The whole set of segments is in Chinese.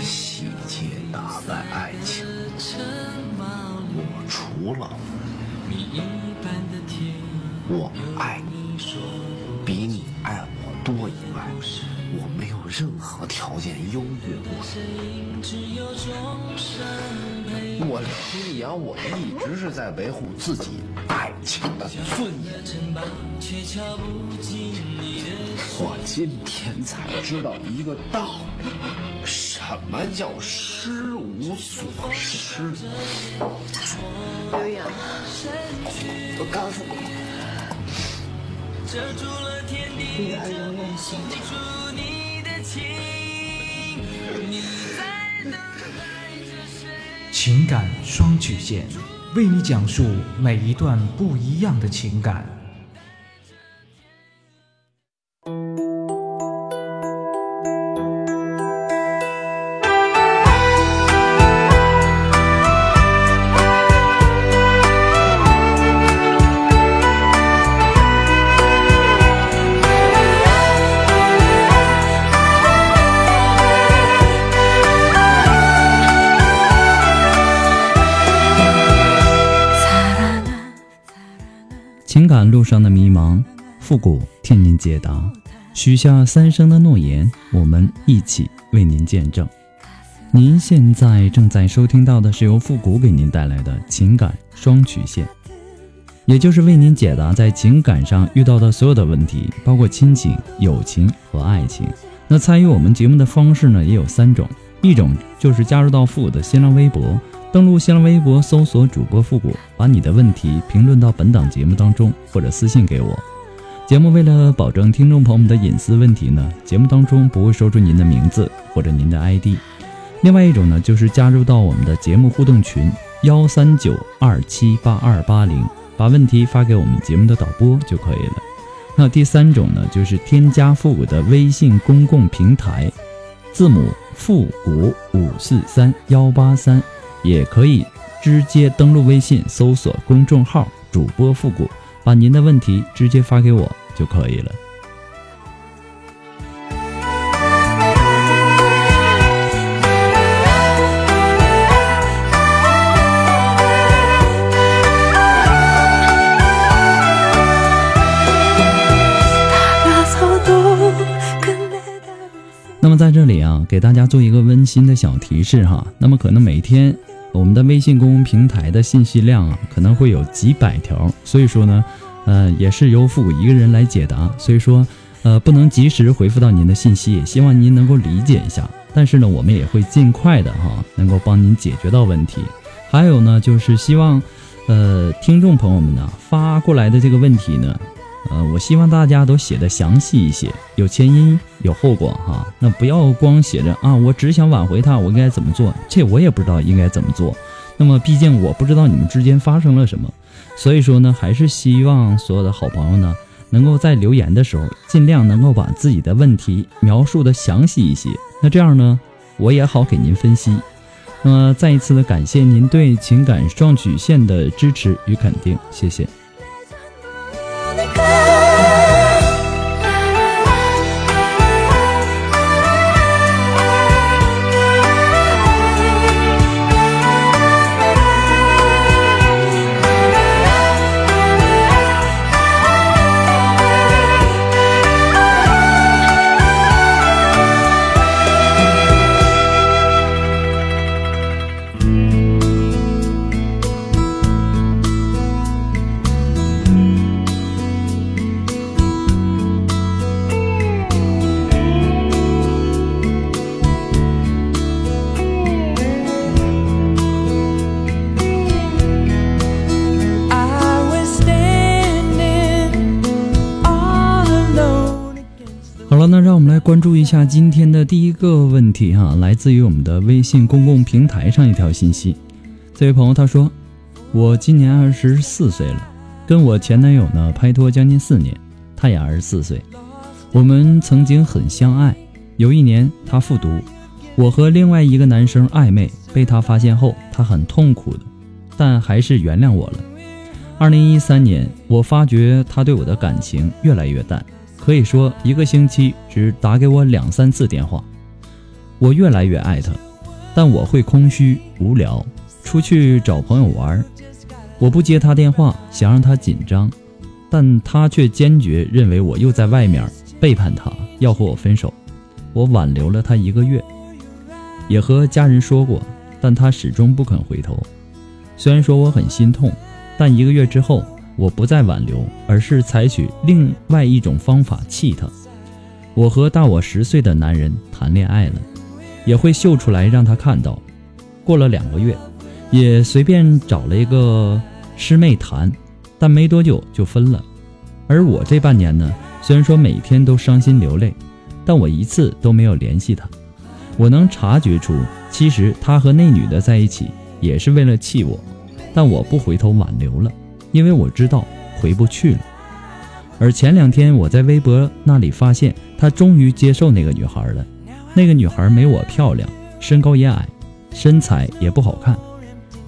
细节打败爱情，我除了我爱你比你爱我多以外，我没有任何条件优越过你。我李阳，我一直是在维护自己爱情的尊严。我今天才知道一个道理，什么叫失无所失？刘洋，我告诉你，女儿永远心情感双曲线，为你讲述每一段不一样的情感。路上的迷茫，复古替您解答。许下三生的诺言，我们一起为您见证。您现在正在收听到的是由复古给您带来的情感双曲线，也就是为您解答在情感上遇到的所有的问题，包括亲情、友情和爱情。那参与我们节目的方式呢，也有三种，一种就是加入到复古的新浪微博。登录新浪微博，搜索主播复古，把你的问题评论到本档节目当中，或者私信给我。节目为了保证听众朋友们的隐私问题呢，节目当中不会说出您的名字或者您的 ID。另外一种呢，就是加入到我们的节目互动群幺三九二七八二八零，把问题发给我们节目的导播就可以了。那第三种呢，就是添加复古的微信公共平台，字母复古五四三幺八三。也可以直接登录微信，搜索公众号“主播复古”，把您的问题直接发给我就可以了。给大家做一个温馨的小提示哈。那么可能每天。我们的微信公众平台的信息量啊，可能会有几百条，所以说呢，呃，也是由复古一个人来解答，所以说，呃，不能及时回复到您的信息，也希望您能够理解一下。但是呢，我们也会尽快的哈，能够帮您解决到问题。还有呢，就是希望，呃，听众朋友们呢发过来的这个问题呢。呃，我希望大家都写的详细一些，有前因有后果哈。那不要光写着啊，我只想挽回他，我应该怎么做？这我也不知道应该怎么做。那么毕竟我不知道你们之间发生了什么，所以说呢，还是希望所有的好朋友呢，能够在留言的时候尽量能够把自己的问题描述的详细一些。那这样呢，我也好给您分析。那么再一次的感谢您对情感双曲线的支持与肯定，谢谢。下今天的第一个问题哈，来自于我们的微信公共平台上一条信息。这位朋友他说：“我今年二十四岁了，跟我前男友呢拍拖将近四年，他也二十四岁。我们曾经很相爱。有一年他复读，我和另外一个男生暧昧，被他发现后，他很痛苦的，但还是原谅我了。二零一三年，我发觉他对我的感情越来越淡。”可以说，一个星期只打给我两三次电话。我越来越爱他，但我会空虚无聊，出去找朋友玩。我不接他电话，想让他紧张，但他却坚决认为我又在外面背叛他，要和我分手。我挽留了他一个月，也和家人说过，但他始终不肯回头。虽然说我很心痛，但一个月之后。我不再挽留，而是采取另外一种方法气他。我和大我十岁的男人谈恋爱了，也会秀出来让他看到。过了两个月，也随便找了一个师妹谈，但没多久就分了。而我这半年呢，虽然说每天都伤心流泪，但我一次都没有联系他。我能察觉出，其实他和那女的在一起也是为了气我，但我不回头挽留了。因为我知道回不去了，而前两天我在微博那里发现，他终于接受那个女孩了。那个女孩没我漂亮，身高也矮，身材也不好看。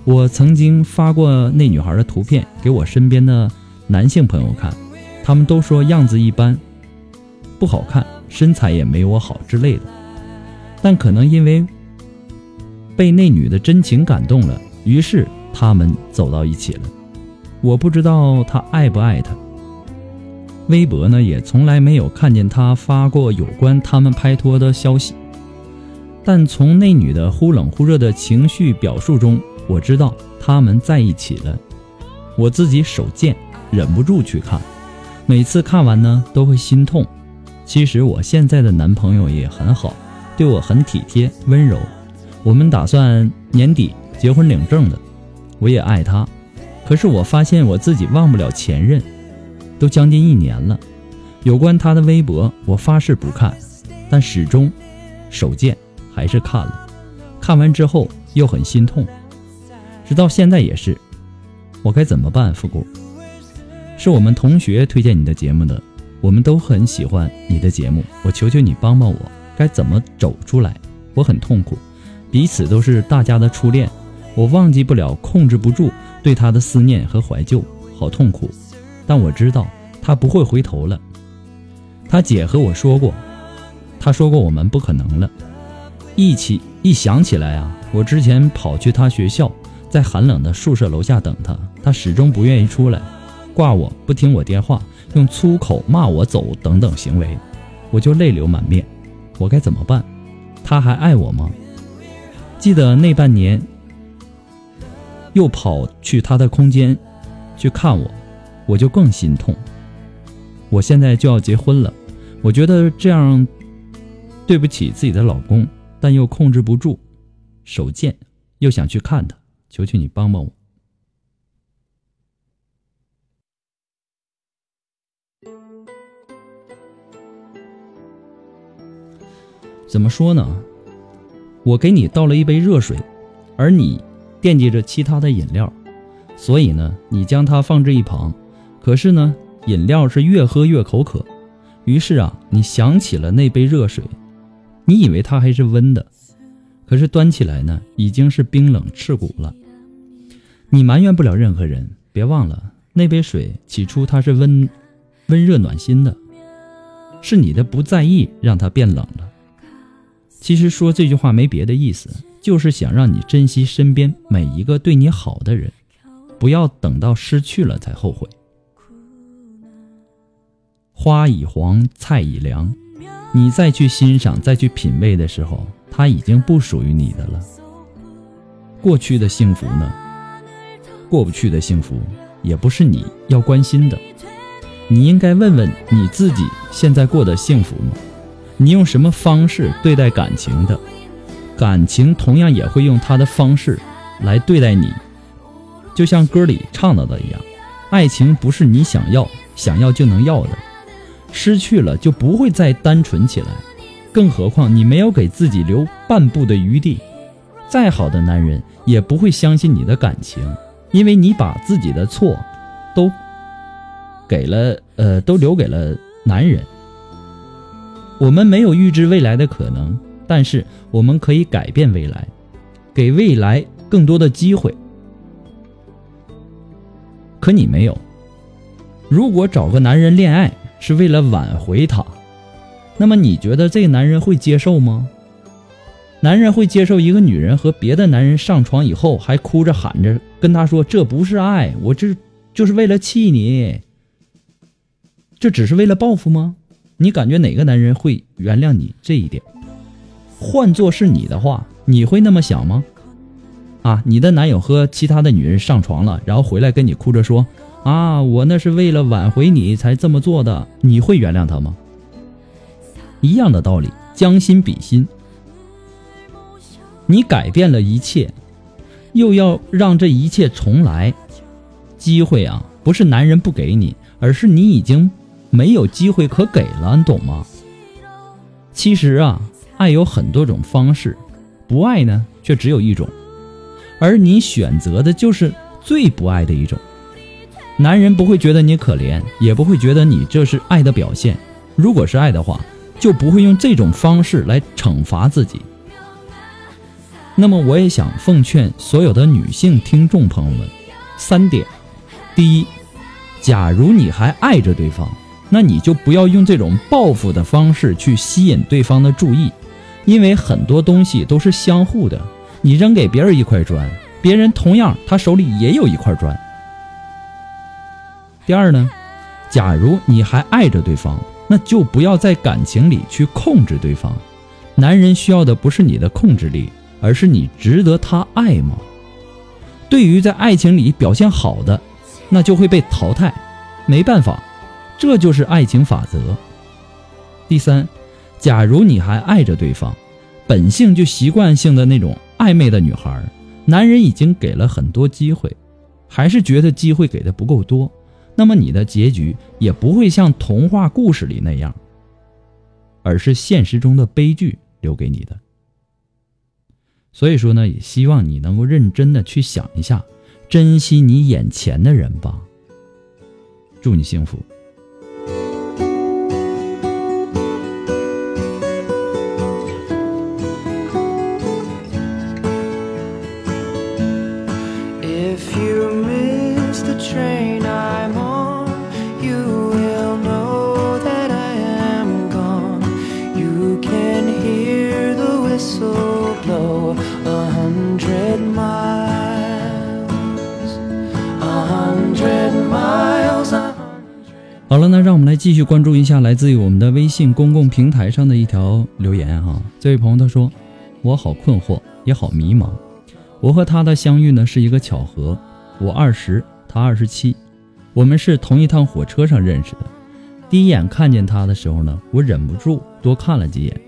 我曾经发过那女孩的图片给我身边的男性朋友看，他们都说样子一般，不好看，身材也没我好之类的。但可能因为被那女的真情感动了，于是他们走到一起了。我不知道他爱不爱她。微博呢也从来没有看见他发过有关他们拍拖的消息，但从那女的忽冷忽热的情绪表述中，我知道他们在一起了。我自己手贱，忍不住去看，每次看完呢都会心痛。其实我现在的男朋友也很好，对我很体贴温柔。我们打算年底结婚领证的，我也爱他。可是我发现我自己忘不了前任，都将近一年了。有关他的微博，我发誓不看，但始终手贱还是看了。看完之后又很心痛，直到现在也是。我该怎么办？复古，是我们同学推荐你的节目的，我们都很喜欢你的节目。我求求你帮帮我，该怎么走出来？我很痛苦，彼此都是大家的初恋，我忘记不了，控制不住。对他的思念和怀旧，好痛苦，但我知道他不会回头了。他姐和我说过，他说过我们不可能了。一起一想起来啊，我之前跑去他学校，在寒冷的宿舍楼下等他，他始终不愿意出来，挂我不听我电话，用粗口骂我走等等行为，我就泪流满面。我该怎么办？他还爱我吗？记得那半年。又跑去他的空间去看我，我就更心痛。我现在就要结婚了，我觉得这样对不起自己的老公，但又控制不住，手贱又想去看他，求求你帮帮我。怎么说呢？我给你倒了一杯热水，而你。惦记着其他的饮料，所以呢，你将它放置一旁。可是呢，饮料是越喝越口渴，于是啊，你想起了那杯热水，你以为它还是温的，可是端起来呢，已经是冰冷刺骨了。你埋怨不了任何人，别忘了那杯水起初它是温温热暖心的，是你的不在意让它变冷了。其实说这句话没别的意思。就是想让你珍惜身边每一个对你好的人，不要等到失去了才后悔。花已黄，菜已凉，你再去欣赏、再去品味的时候，它已经不属于你的了。过去的幸福呢？过不去的幸福，也不是你要关心的。你应该问问你自己，现在过得幸福吗？你用什么方式对待感情的？感情同样也会用他的方式来对待你，就像歌里唱到的一样，爱情不是你想要想要就能要的，失去了就不会再单纯起来。更何况你没有给自己留半步的余地。再好的男人也不会相信你的感情，因为你把自己的错都给了，呃，都留给了男人。我们没有预知未来的可能，但是我们可以改变未来，给未来更多的机会。可你没有。如果找个男人恋爱是为了挽回他，那么你觉得这个男人会接受吗？男人会接受一个女人和别的男人上床以后，还哭着喊着跟他说：“这不是爱，我这就是为了气你。”这只是为了报复吗？你感觉哪个男人会原谅你这一点？换做是你的话，你会那么想吗？啊，你的男友和其他的女人上床了，然后回来跟你哭着说：“啊，我那是为了挽回你才这么做的。”你会原谅他吗？一样的道理，将心比心。你改变了一切，又要让这一切重来，机会啊，不是男人不给你，而是你已经没有机会可给了，你懂吗？其实啊，爱有很多种方式，不爱呢，却只有一种，而你选择的就是最不爱的一种。男人不会觉得你可怜，也不会觉得你这是爱的表现。如果是爱的话，就不会用这种方式来惩罚自己。那么我也想奉劝所有的女性听众朋友们，三点：第一，假如你还爱着对方，那你就不要用这种报复的方式去吸引对方的注意，因为很多东西都是相互的。你扔给别人一块砖，别人同样他手里也有一块砖。第二呢，假如你还爱着对方，那就不要在感情里去控制对方。男人需要的不是你的控制力。而是你值得他爱吗？对于在爱情里表现好的，那就会被淘汰，没办法，这就是爱情法则。第三，假如你还爱着对方，本性就习惯性的那种暧昧的女孩，男人已经给了很多机会，还是觉得机会给的不够多，那么你的结局也不会像童话故事里那样，而是现实中的悲剧留给你的。所以说呢，也希望你能够认真的去想一下，珍惜你眼前的人吧。祝你幸福。继续关注一下来自于我们的微信公共平台上的一条留言哈。这位朋友他说：“我好困惑，也好迷茫。我和他的相遇呢是一个巧合。我二十，他二十七，我们是同一趟火车上认识的。第一眼看见他的时候呢，我忍不住多看了几眼，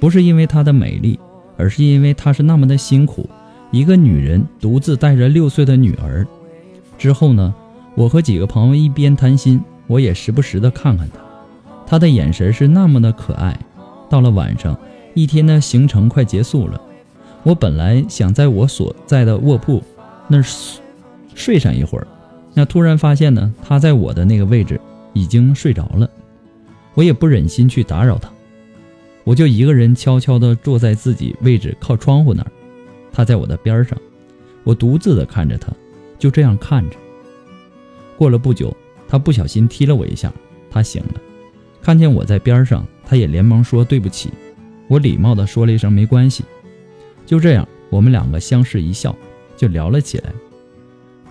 不是因为她的美丽，而是因为她是那么的辛苦。一个女人独自带着六岁的女儿。之后呢，我和几个朋友一边谈心。”我也时不时的看看他，他的眼神是那么的可爱。到了晚上，一天的行程快结束了，我本来想在我所在的卧铺那儿睡上一会儿，那突然发现呢，他在我的那个位置已经睡着了。我也不忍心去打扰他，我就一个人悄悄地坐在自己位置靠窗户那儿，他在我的边上，我独自的看着他，就这样看着。过了不久。他不小心踢了我一下，他醒了，看见我在边上，他也连忙说对不起。我礼貌地说了一声没关系。就这样，我们两个相视一笑，就聊了起来。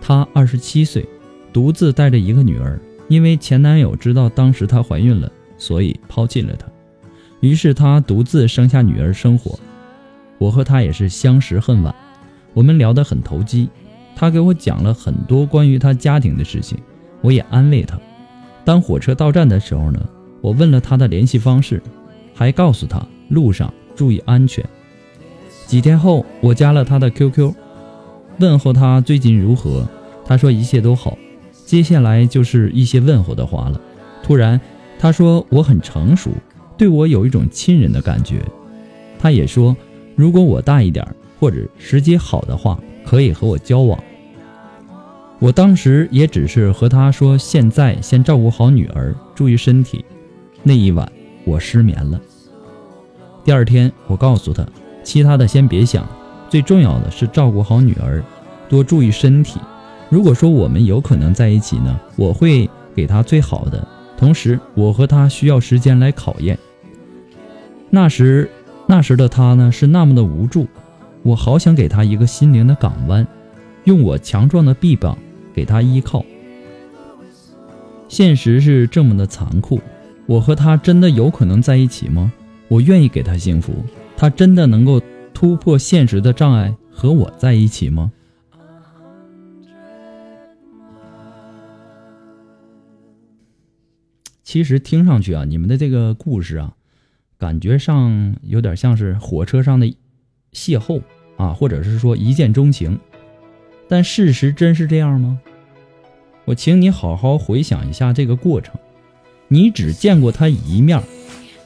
她二十七岁，独自带着一个女儿，因为前男友知道当时她怀孕了，所以抛弃了她，于是她独自生下女儿生活。我和她也是相识恨晚，我们聊得很投机，她给我讲了很多关于她家庭的事情。我也安慰他。当火车到站的时候呢，我问了他的联系方式，还告诉他路上注意安全。几天后，我加了他的 QQ，问候他最近如何。他说一切都好。接下来就是一些问候的话了。突然，他说我很成熟，对我有一种亲人的感觉。他也说，如果我大一点或者时机好的话，可以和我交往。我当时也只是和他说，现在先照顾好女儿，注意身体。那一晚我失眠了。第二天我告诉他，其他的先别想，最重要的是照顾好女儿，多注意身体。如果说我们有可能在一起呢，我会给他最好的，同时我和他需要时间来考验。那时，那时的他呢是那么的无助，我好想给他一个心灵的港湾，用我强壮的臂膀。给他依靠，现实是这么的残酷。我和他真的有可能在一起吗？我愿意给他幸福，他真的能够突破现实的障碍和我在一起吗？其实听上去啊，你们的这个故事啊，感觉上有点像是火车上的邂逅啊，或者是说一见钟情。但事实真是这样吗？我请你好好回想一下这个过程。你只见过他一面，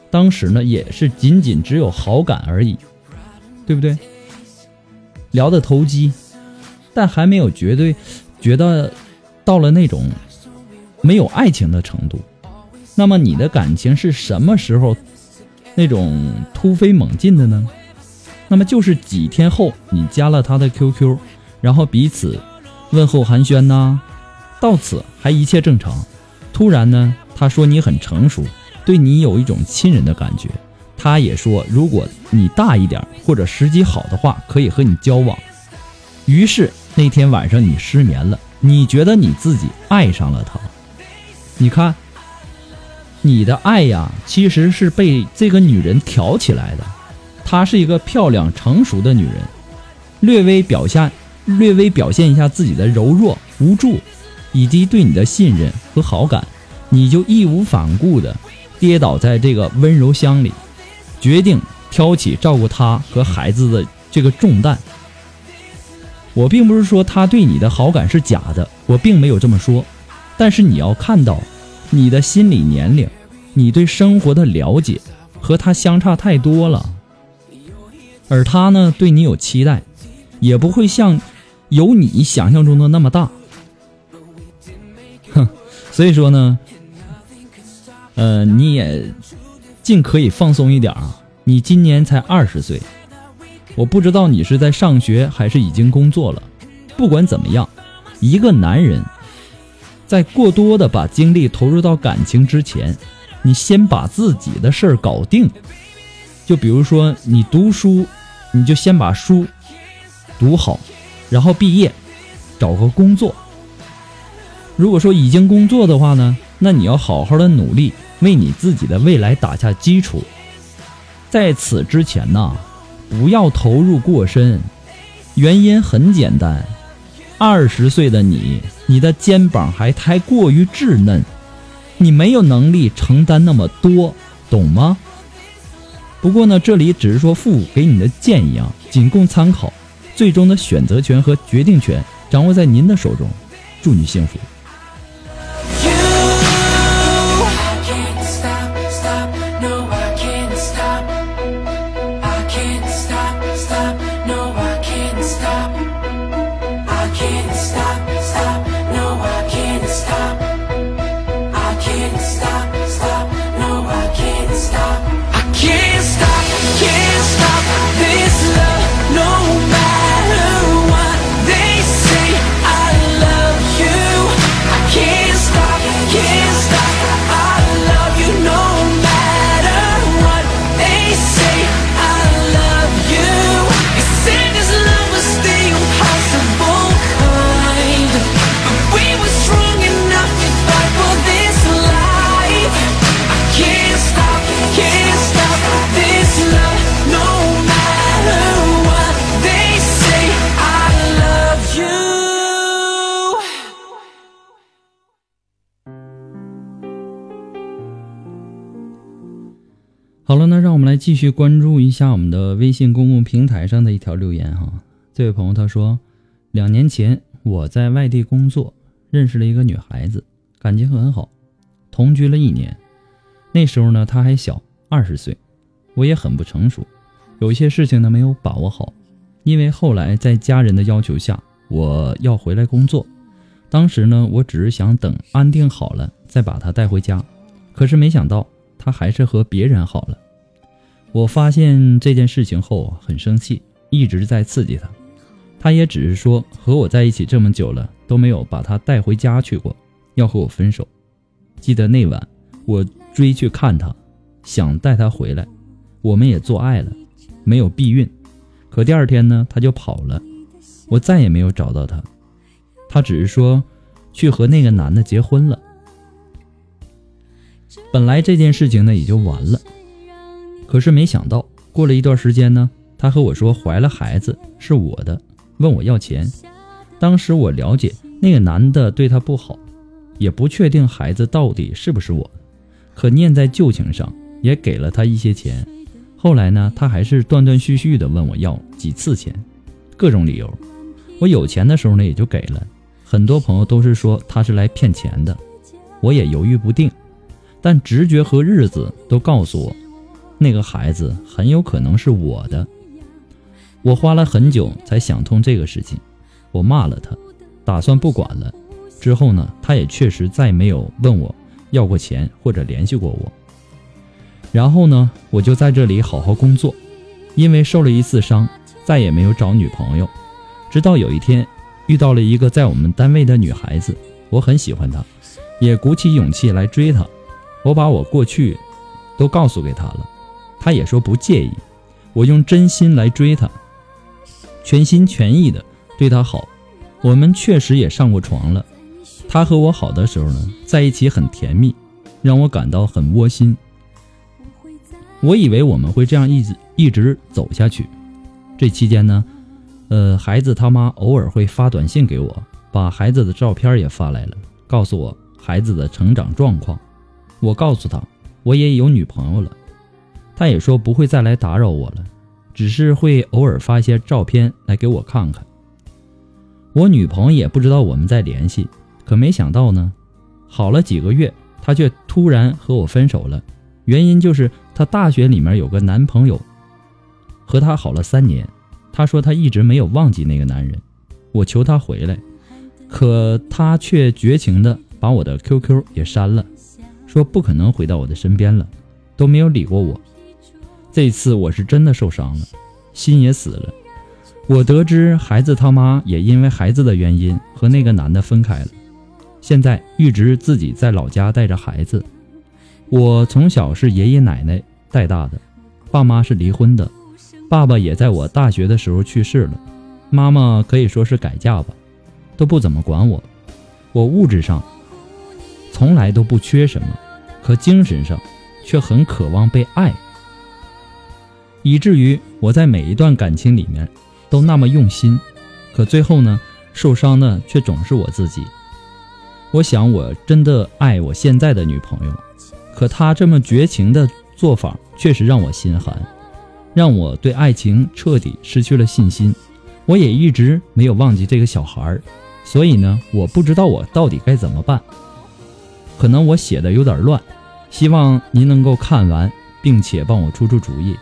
当时呢也是仅仅只有好感而已，对不对？聊得投机，但还没有绝对觉得到了那种没有爱情的程度。那么你的感情是什么时候那种突飞猛进的呢？那么就是几天后你加了他的 QQ。然后彼此问候寒暄呐，到此还一切正常。突然呢，他说你很成熟，对你有一种亲人的感觉。他也说，如果你大一点或者时机好的话，可以和你交往。于是那天晚上你失眠了，你觉得你自己爱上了他。你看，你的爱呀，其实是被这个女人挑起来的。她是一个漂亮成熟的女人，略微表现。略微表现一下自己的柔弱、无助，以及对你的信任和好感，你就义无反顾地跌倒在这个温柔乡里，决定挑起照顾他和孩子的这个重担。我并不是说他对你的好感是假的，我并没有这么说。但是你要看到，你的心理年龄，你对生活的了解和他相差太多了，而他呢，对你有期待，也不会像。有你想象中的那么大，哼，所以说呢，呃，你也尽可以放松一点啊。你今年才二十岁，我不知道你是在上学还是已经工作了。不管怎么样，一个男人在过多的把精力投入到感情之前，你先把自己的事儿搞定。就比如说你读书，你就先把书读好。然后毕业，找个工作。如果说已经工作的话呢，那你要好好的努力，为你自己的未来打下基础。在此之前呢，不要投入过深。原因很简单，二十岁的你，你的肩膀还太过于稚嫩，你没有能力承担那么多，懂吗？不过呢，这里只是说父母给你的建议啊，仅供参考。最终的选择权和决定权掌握在您的手中，祝你幸福。继续关注一下我们的微信公共平台上的一条留言哈。这位朋友他说，两年前我在外地工作，认识了一个女孩子，感情很好，同居了一年。那时候呢，她还小，二十岁，我也很不成熟，有些事情呢没有把握好。因为后来在家人的要求下，我要回来工作。当时呢，我只是想等安定好了再把她带回家，可是没想到她还是和别人好了。我发现这件事情后很生气，一直在刺激他。他也只是说和我在一起这么久了都没有把她带回家去过，要和我分手。记得那晚我追去看她，想带她回来，我们也做爱了，没有避孕。可第二天呢，他就跑了，我再也没有找到他。他只是说去和那个男的结婚了。本来这件事情呢也就完了，可是没想到过了一段时间呢，他和我说怀了孩子是我的，问我要钱。当时我了解那个男的对他不好，也不确定孩子到底是不是我，可念在旧情上，也给了他一些钱。后来呢，他还是断断续续的问我要几次钱，各种理由。我有钱的时候呢，也就给了。很多朋友都是说他是来骗钱的，我也犹豫不定。但直觉和日子都告诉我，那个孩子很有可能是我的。我花了很久才想通这个事情，我骂了他，打算不管了。之后呢，他也确实再没有问我要过钱或者联系过我。然后呢，我就在这里好好工作，因为受了一次伤，再也没有找女朋友。直到有一天，遇到了一个在我们单位的女孩子，我很喜欢她，也鼓起勇气来追她。我把我过去都告诉给她了，他也说不介意。我用真心来追她，全心全意的对她好。我们确实也上过床了。她和我好的时候呢，在一起很甜蜜，让我感到很窝心。我以为我们会这样一直一直走下去。这期间呢，呃，孩子他妈偶尔会发短信给我，把孩子的照片也发来了，告诉我孩子的成长状况。我告诉他，我也有女朋友了。他也说不会再来打扰我了，只是会偶尔发一些照片来给我看看。我女朋友也不知道我们在联系，可没想到呢，好了几个月，她却突然和我分手了。原因就是她大学里面有个男朋友，和他好了三年。她说她一直没有忘记那个男人。我求她回来，可她却绝情的把我的 QQ 也删了，说不可能回到我的身边了，都没有理过我。这次我是真的受伤了，心也死了。我得知孩子他妈也因为孩子的原因和那个男的分开了，现在一直自己在老家带着孩子。我从小是爷爷奶奶带大的，爸妈是离婚的，爸爸也在我大学的时候去世了，妈妈可以说是改嫁吧，都不怎么管我。我物质上从来都不缺什么，可精神上却很渴望被爱，以至于我在每一段感情里面都那么用心，可最后呢，受伤的却总是我自己。我想我真的爱我现在的女朋友。可她这么绝情的做法，确实让我心寒，让我对爱情彻底失去了信心。我也一直没有忘记这个小孩儿，所以呢，我不知道我到底该怎么办。可能我写的有点乱，希望您能够看完，并且帮我出出主意。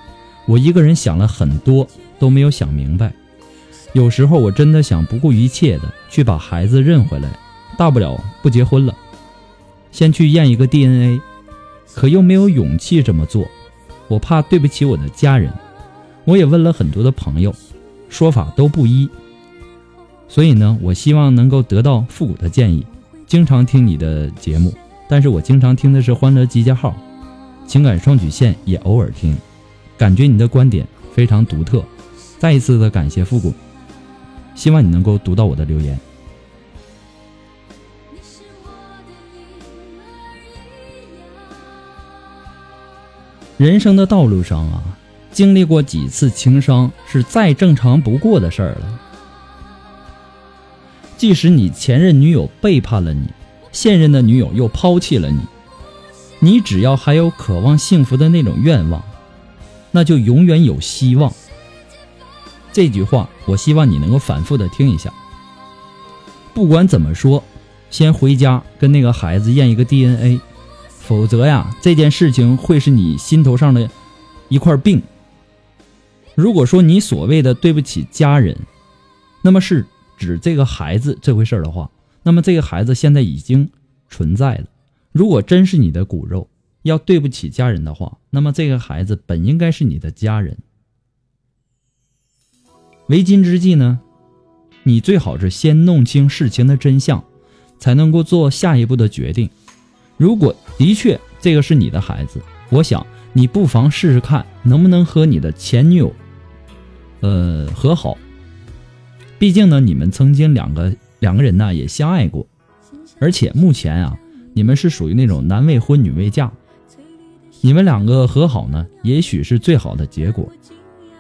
我一个人想了很多，都没有想明白。有时候我真的想不顾一切的去把孩子认回来，大不了不结婚了，先去验一个 DNA。可又没有勇气这么做，我怕对不起我的家人。我也问了很多的朋友，说法都不一。所以呢，我希望能够得到复古的建议。经常听你的节目，但是我经常听的是《欢乐集结号》，情感双曲线也偶尔听，感觉你的观点非常独特。再一次的感谢复古，希望你能够读到我的留言。人生的道路上啊，经历过几次情伤是再正常不过的事儿了。即使你前任女友背叛了你，现任的女友又抛弃了你，你只要还有渴望幸福的那种愿望，那就永远有希望。这句话，我希望你能够反复的听一下。不管怎么说，先回家跟那个孩子验一个 DNA。否则呀，这件事情会是你心头上的一块病。如果说你所谓的对不起家人，那么是指这个孩子这回事儿的话，那么这个孩子现在已经存在了。如果真是你的骨肉，要对不起家人的话，那么这个孩子本应该是你的家人。为今之计呢，你最好是先弄清事情的真相，才能够做下一步的决定。如果的确这个是你的孩子，我想你不妨试试看，能不能和你的前女友，呃，和好。毕竟呢，你们曾经两个两个人呢也相爱过，而且目前啊，你们是属于那种男未婚女未嫁。你们两个和好呢，也许是最好的结果。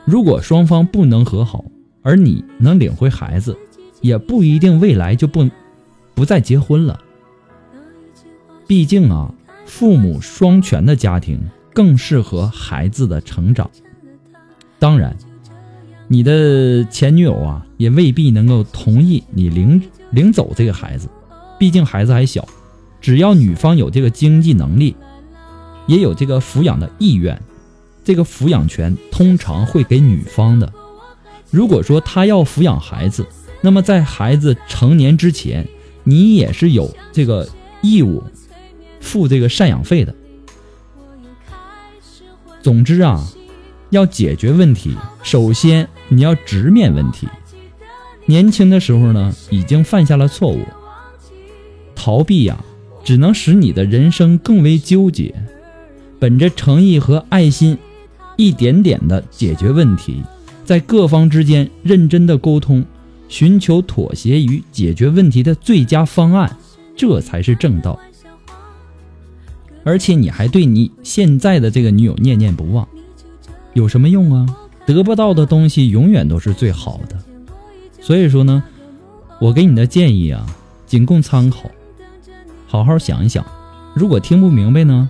如果双方不能和好，而你能领回孩子，也不一定未来就不不再结婚了。毕竟啊，父母双全的家庭更适合孩子的成长。当然，你的前女友啊，也未必能够同意你领领走这个孩子。毕竟孩子还小，只要女方有这个经济能力。也有这个抚养的意愿，这个抚养权通常会给女方的。如果说他要抚养孩子，那么在孩子成年之前，你也是有这个义务付这个赡养费的。总之啊，要解决问题，首先你要直面问题。年轻的时候呢，已经犯下了错误，逃避呀，只能使你的人生更为纠结。本着诚意和爱心，一点点的解决问题，在各方之间认真的沟通，寻求妥协与解决问题的最佳方案，这才是正道。而且你还对你现在的这个女友念念不忘，有什么用啊？得不到的东西永远都是最好的。所以说呢，我给你的建议啊，仅供参考，好好想一想。如果听不明白呢？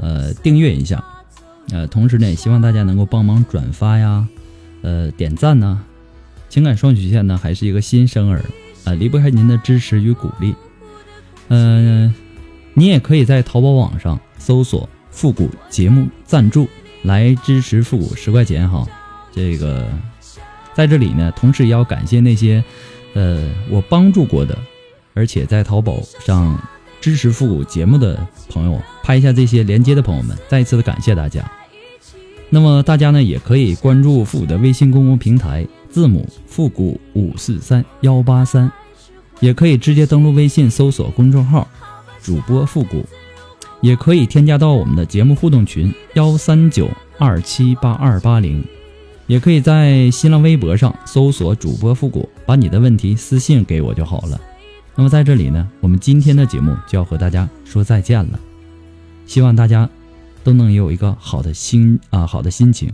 呃，订阅一下，呃，同时呢，也希望大家能够帮忙转发呀，呃，点赞呢。情感双曲线呢，还是一个新生儿，啊，离不开您的支持与鼓励。嗯，你也可以在淘宝网上搜索“复古节目赞助”来支持复古十块钱哈。这个在这里呢，同时也要感谢那些呃我帮助过的，而且在淘宝上。支持复古节目的朋友，拍一下这些连接的朋友们，再一次的感谢大家。那么大家呢，也可以关注复古的微信公共平台，字母复古五四三幺八三，也可以直接登录微信搜索公众号主播复古，也可以添加到我们的节目互动群幺三九二七八二八零，也可以在新浪微博上搜索主播复古，把你的问题私信给我就好了。那么在这里呢，我们今天的节目就要和大家说再见了。希望大家都能有一个好的心啊，好的心情。